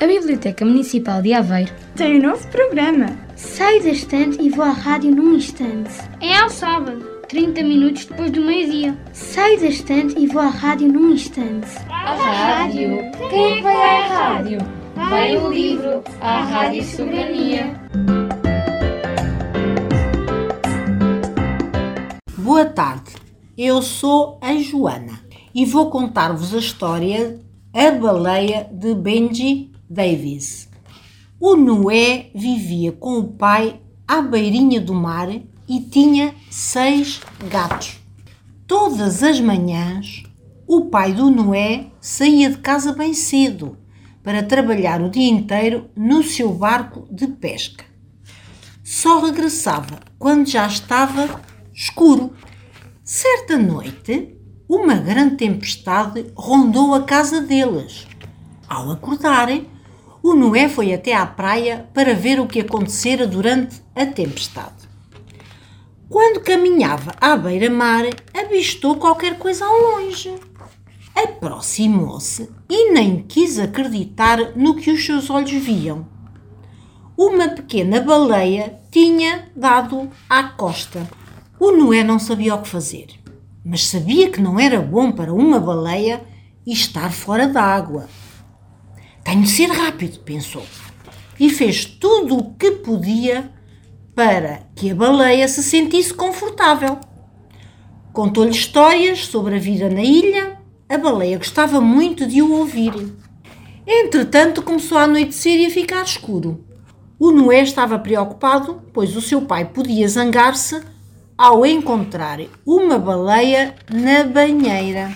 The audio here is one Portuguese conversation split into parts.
A Biblioteca Municipal de Aveiro tem um novo programa. Saio da estante e vou à rádio num instante. É ao sábado, 30 minutos depois do meio-dia. Saio da estante e vou à rádio num instante. A rádio? Quem vai à rádio? Vai o livro, a Rádio Soberania. Boa tarde, eu sou a Joana e vou contar-vos a história A Baleia de Benji Davis. O Noé vivia com o pai à beirinha do mar e tinha seis gatos. Todas as manhãs, o pai do Noé saía de casa bem cedo para trabalhar o dia inteiro no seu barco de pesca. Só regressava quando já estava escuro. Certa noite, uma grande tempestade rondou a casa deles. Ao acordarem, o Noé foi até à praia para ver o que acontecera durante a tempestade. Quando caminhava à beira-mar, avistou qualquer coisa ao longe. Aproximou-se e nem quis acreditar no que os seus olhos viam. Uma pequena baleia tinha dado à costa. O Noé não sabia o que fazer, mas sabia que não era bom para uma baleia estar fora d'água. Tenho de ser rápido, pensou, e fez tudo o que podia para que a baleia se sentisse confortável. Contou-lhe histórias sobre a vida na ilha a baleia gostava muito de o ouvir. Entretanto, começou a anoitecer e a ficar escuro. O Noé estava preocupado, pois o seu pai podia zangar-se ao encontrar uma baleia na banheira.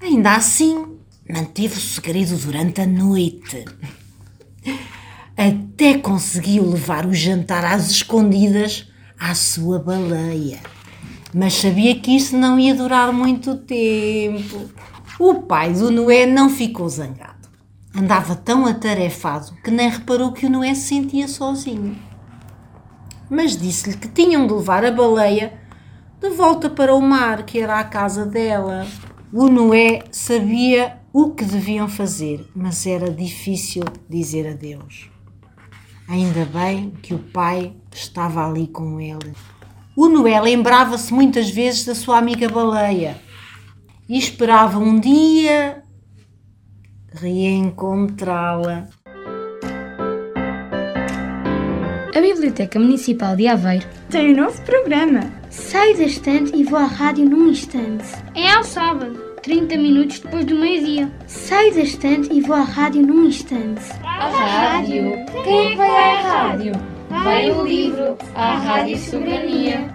Ainda assim, manteve o segredo durante a noite. Até conseguiu levar o jantar às escondidas à sua baleia. Mas sabia que isso não ia durar muito tempo. O pai do Noé não ficou zangado. Andava tão atarefado que nem reparou que o Noé se sentia sozinho. Mas disse-lhe que tinham de levar a baleia de volta para o mar, que era a casa dela. O Noé sabia o que deviam fazer, mas era difícil dizer adeus. Ainda bem que o pai estava ali com ele. O Noé lembrava-se muitas vezes da sua amiga baleia e esperava um dia reencontrá-la. A Biblioteca Municipal de Aveiro tem um novo programa. Saio da estante e vou à rádio num instante. É ao sábado, 30 minutos depois do meio-dia. Saio da estante e vou à rádio num instante. A rádio? Quem vai à rádio? Vai o livro, a Rádio Soberania.